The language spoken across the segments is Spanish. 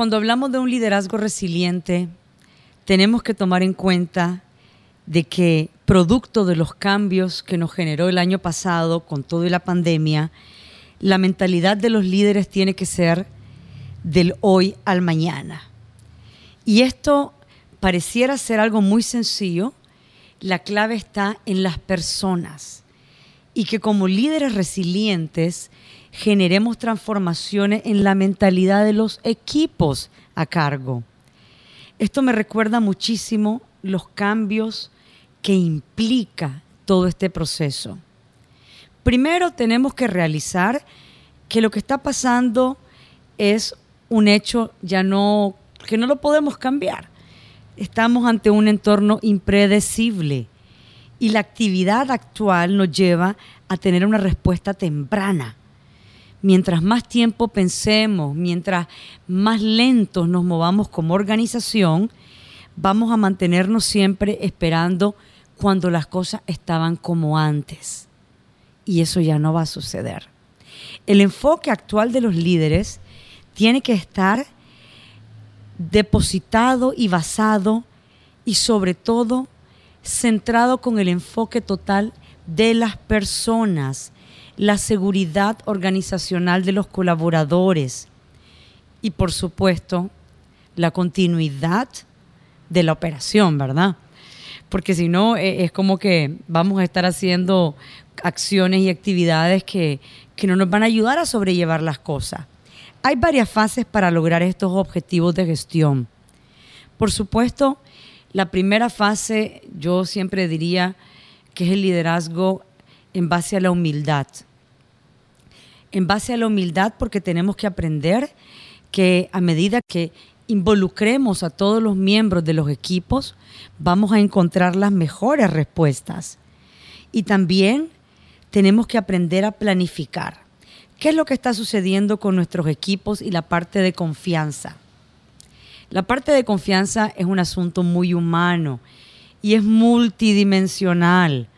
Cuando hablamos de un liderazgo resiliente, tenemos que tomar en cuenta de que producto de los cambios que nos generó el año pasado con todo y la pandemia, la mentalidad de los líderes tiene que ser del hoy al mañana. Y esto pareciera ser algo muy sencillo, la clave está en las personas y que como líderes resilientes generemos transformaciones en la mentalidad de los equipos a cargo. Esto me recuerda muchísimo los cambios que implica todo este proceso. Primero tenemos que realizar que lo que está pasando es un hecho ya no que no lo podemos cambiar. Estamos ante un entorno impredecible y la actividad actual nos lleva a tener una respuesta temprana mientras más tiempo pensemos, mientras más lentos nos movamos como organización, vamos a mantenernos siempre esperando cuando las cosas estaban como antes. Y eso ya no va a suceder. El enfoque actual de los líderes tiene que estar depositado y basado y sobre todo centrado con el enfoque total de las personas, la seguridad organizacional de los colaboradores y por supuesto la continuidad de la operación, ¿verdad? Porque si no, e, es como que vamos a estar haciendo acciones y actividades que, que no nos van a ayudar a sobrellevar las cosas. Hay varias fases para lograr estos objetivos de gestión. Por supuesto, la primera fase yo siempre diría que es el liderazgo en base a la humildad en base a la humildad porque tenemos que aprender que a medida que involucremos a todos los miembros de los equipos, vamos a encontrar las mejores respuestas. Y también tenemos que aprender a planificar. ¿Qué es lo que está sucediendo con nuestros equipos y la parte de confianza? La parte de confianza es un asunto muy humano y es multidimensional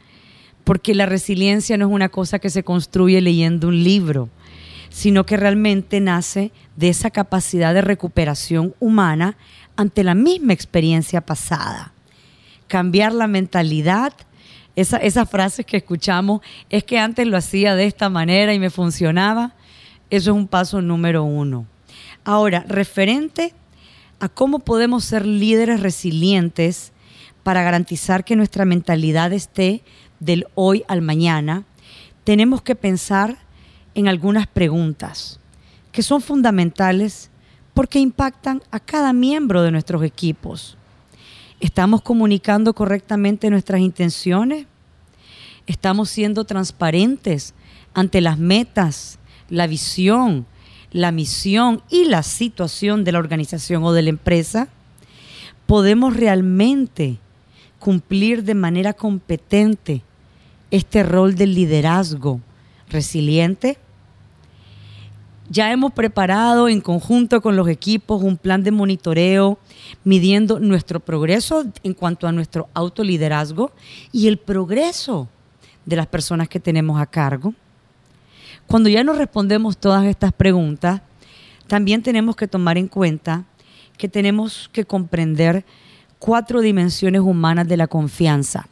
porque la resiliencia no es una cosa que se construye leyendo un libro, sino que realmente nace de esa capacidad de recuperación humana ante la misma experiencia pasada. Cambiar la mentalidad, esa, esas frases que escuchamos, es que antes lo hacía de esta manera y me funcionaba, eso es un paso número uno. Ahora, referente a cómo podemos ser líderes resilientes para garantizar que nuestra mentalidad esté del hoy al mañana, tenemos que pensar en algunas preguntas que son fundamentales porque impactan a cada miembro de nuestros equipos. ¿Estamos comunicando correctamente nuestras intenciones? ¿Estamos siendo transparentes ante las metas, la visión, la misión y la situación de la organización o de la empresa? ¿Podemos realmente cumplir de manera competente este rol del liderazgo resiliente. Ya hemos preparado en conjunto con los equipos un plan de monitoreo midiendo nuestro progreso en cuanto a nuestro autoliderazgo y el progreso de las personas que tenemos a cargo. Cuando ya nos respondemos todas estas preguntas, también tenemos que tomar en cuenta que tenemos que comprender cuatro dimensiones humanas de la confianza.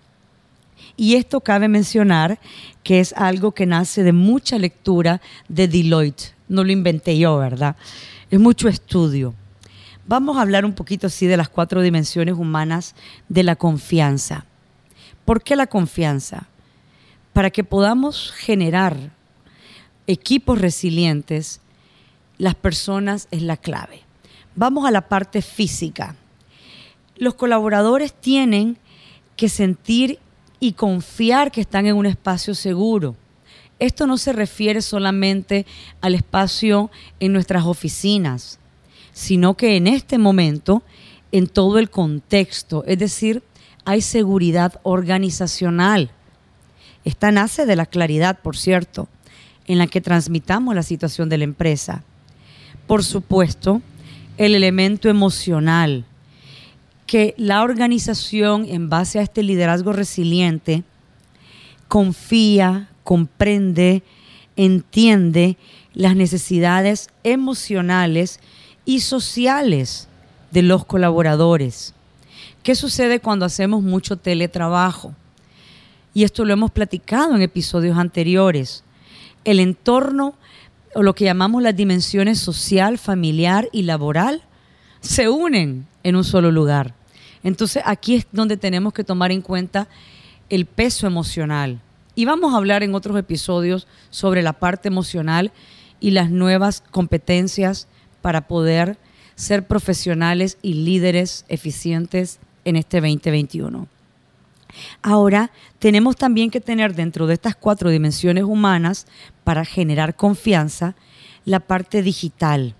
Y esto cabe mencionar que es algo que nace de mucha lectura de Deloitte. No lo inventé yo, ¿verdad? Es mucho estudio. Vamos a hablar un poquito así de las cuatro dimensiones humanas de la confianza. ¿Por qué la confianza? Para que podamos generar equipos resilientes, las personas es la clave. Vamos a la parte física. Los colaboradores tienen que sentir y confiar que están en un espacio seguro. esto no se refiere solamente al espacio en nuestras oficinas, sino que en este momento, en todo el contexto, es decir, hay seguridad organizacional. Esta nace de la claridad, por cierto, en la que transmitamos la situación de la empresa. Por supuesto, el elemento emocional, que la organización, en base a este liderazgo resiliente, confía, comprende, entiende las necesidades emocionales y sociales de los colaboradores. ¿Qué sucede cuando hacemos mucho teletrabajo? Y esto lo hemos platicado en episodios anteriores. El entorno, o lo que llamamos las dimensiones social, familiar y laboral, se unen en un solo lugar. Entonces aquí es donde tenemos que tomar en cuenta el peso emocional. Y vamos a hablar en otros episodios sobre la parte emocional y las nuevas competencias para poder ser profesionales y líderes eficientes en este 2021. Ahora, tenemos también que tener dentro de estas cuatro dimensiones humanas para generar confianza la parte digital.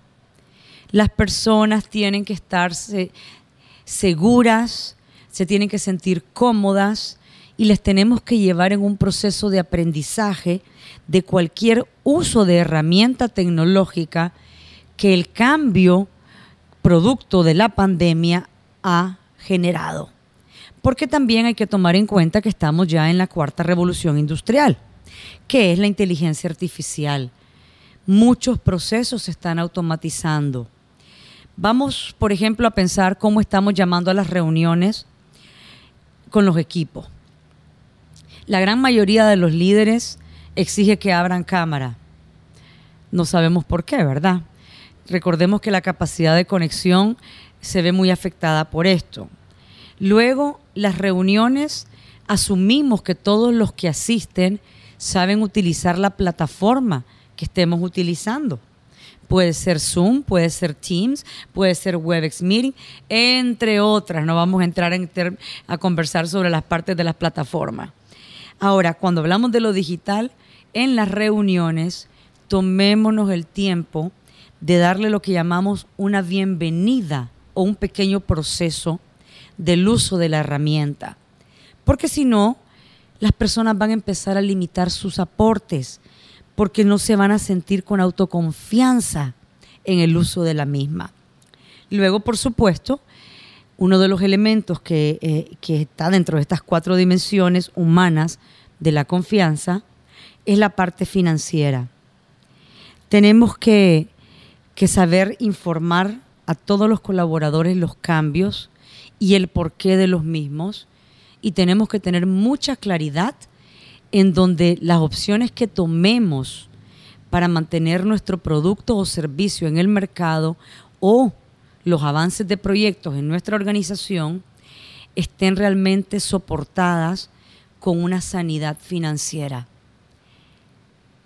Las personas tienen que estarse seguras, se tienen que sentir cómodas y les tenemos que llevar en un proceso de aprendizaje de cualquier uso de herramienta tecnológica que el cambio producto de la pandemia ha generado. Porque también hay que tomar en cuenta que estamos ya en la cuarta revolución industrial, que es la inteligencia artificial. Muchos procesos se están automatizando Vamos, por ejemplo, a pensar cómo estamos llamando a las reuniones con los equipos. La gran mayoría de los líderes exige que abran cámara. No sabemos por qué, ¿verdad? Recordemos que la capacidad de conexión se ve muy afectada por esto. Luego, las reuniones, asumimos que todos los que asisten saben utilizar la plataforma que estemos utilizando. Puede ser Zoom, puede ser Teams, puede ser WebEx Meeting, entre otras. No vamos a entrar a conversar sobre las partes de las plataformas. Ahora, cuando hablamos de lo digital, en las reuniones, tomémonos el tiempo de darle lo que llamamos una bienvenida o un pequeño proceso del uso de la herramienta. Porque si no, las personas van a empezar a limitar sus aportes porque no se van a sentir con autoconfianza en el uso de la misma. Luego, por supuesto, uno de los elementos que, eh, que está dentro de estas cuatro dimensiones humanas de la confianza es la parte financiera. Tenemos que, que saber informar a todos los colaboradores los cambios y el porqué de los mismos y tenemos que tener mucha claridad en donde las opciones que tomemos para mantener nuestro producto o servicio en el mercado o los avances de proyectos en nuestra organización estén realmente soportadas con una sanidad financiera.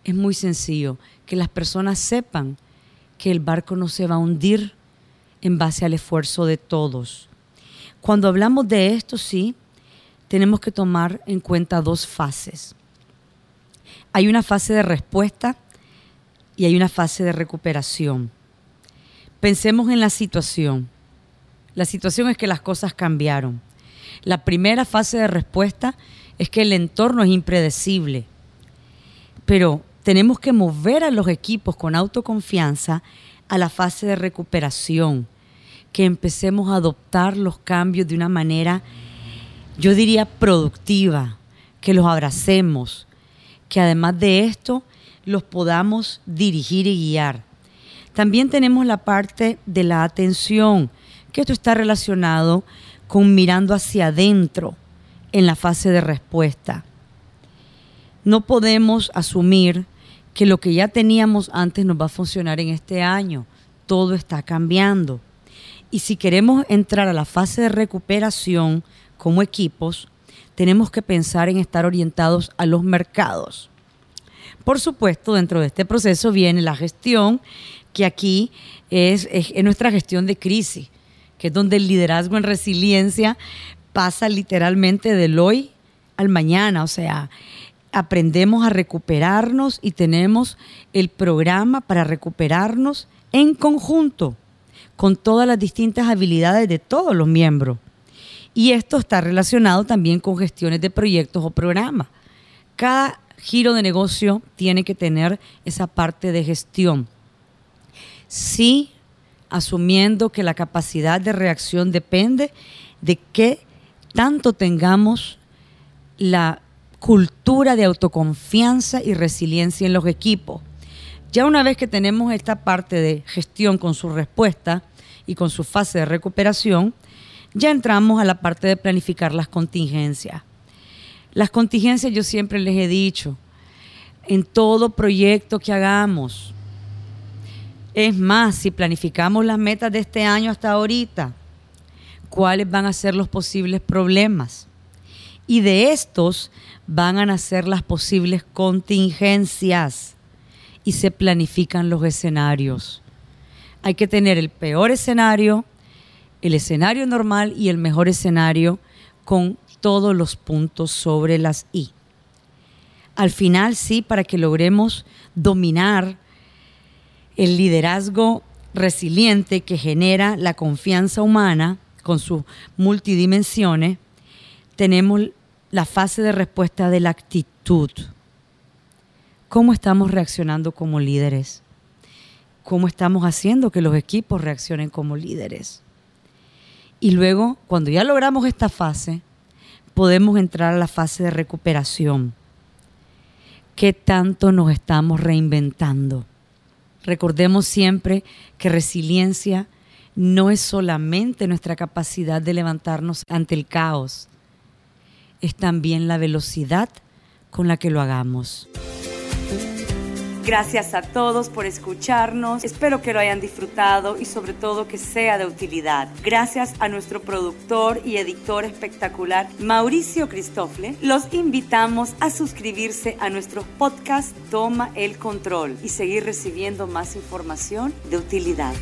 Es muy sencillo que las personas sepan que el barco no se va a hundir en base al esfuerzo de todos. Cuando hablamos de esto, sí, tenemos que tomar en cuenta dos fases. Hay una fase de respuesta y hay una fase de recuperación. Pensemos en la situación. La situación es que las cosas cambiaron. La primera fase de respuesta es que el entorno es impredecible. Pero tenemos que mover a los equipos con autoconfianza a la fase de recuperación, que empecemos a adoptar los cambios de una manera yo diría productiva, que los abracemos, que además de esto los podamos dirigir y guiar. También tenemos la parte de la atención, que esto está relacionado con mirando hacia adentro en la fase de respuesta. No podemos asumir que lo que ya teníamos antes nos va a funcionar en este año. Todo está cambiando. Y si queremos entrar a la fase de recuperación, como equipos, tenemos que pensar en estar orientados a los mercados. Por supuesto, dentro de este proceso viene la gestión, que aquí es, nuestra gestión de crisis, que es donde el liderazgo en resiliencia pasa literalmente del hoy al mañana. O sea, aprendemos a recuperarnos y tenemos el programa para recuperarnos en conjunto con todas las distintas habilidades de todos los miembros. Y esto está relacionado también con gestiones de proyectos o programas. Cada giro de negocio tiene que tener esa parte de gestión. Sí, asumiendo que la capacidad de reacción depende de qué tanto tengamos la cultura de autoconfianza y resiliencia en los equipos. Ya una vez que tenemos esta parte de gestión con su respuesta y con su fase de recuperación, ya entramos a la parte de planificar las contingencias. Las contingencias yo siempre les he dicho, en todo proyecto que hagamos, es más, si planificamos las metas de este año hasta ahorita, cuáles van a ser los posibles problemas. Y de estos van a nacer las posibles contingencias y se planifican los escenarios. Hay que tener el peor escenario, el escenario normal y el mejor escenario con todos los puntos sobre las I. Al final sí, para que logremos dominar el liderazgo resiliente que genera la confianza humana con sus multidimensiones, tenemos la fase de respuesta de la actitud. ¿Cómo estamos reaccionando como líderes? ¿Cómo estamos haciendo que los equipos reaccionen como líderes? Y luego, cuando ya logramos esta fase, podemos entrar a la fase de recuperación. ¿Qué tanto nos estamos reinventando? Recordemos siempre que resiliencia no es solamente nuestra capacidad de levantarnos ante el caos, es también la velocidad con la que lo hagamos. Gracias a todos por escucharnos. Espero que lo hayan disfrutado y sobre todo que sea de utilidad. Gracias a nuestro productor y editor espectacular Mauricio Cristofle. Los invitamos a suscribirse a nuestro podcast Toma el Control y seguir recibiendo más información de utilidad.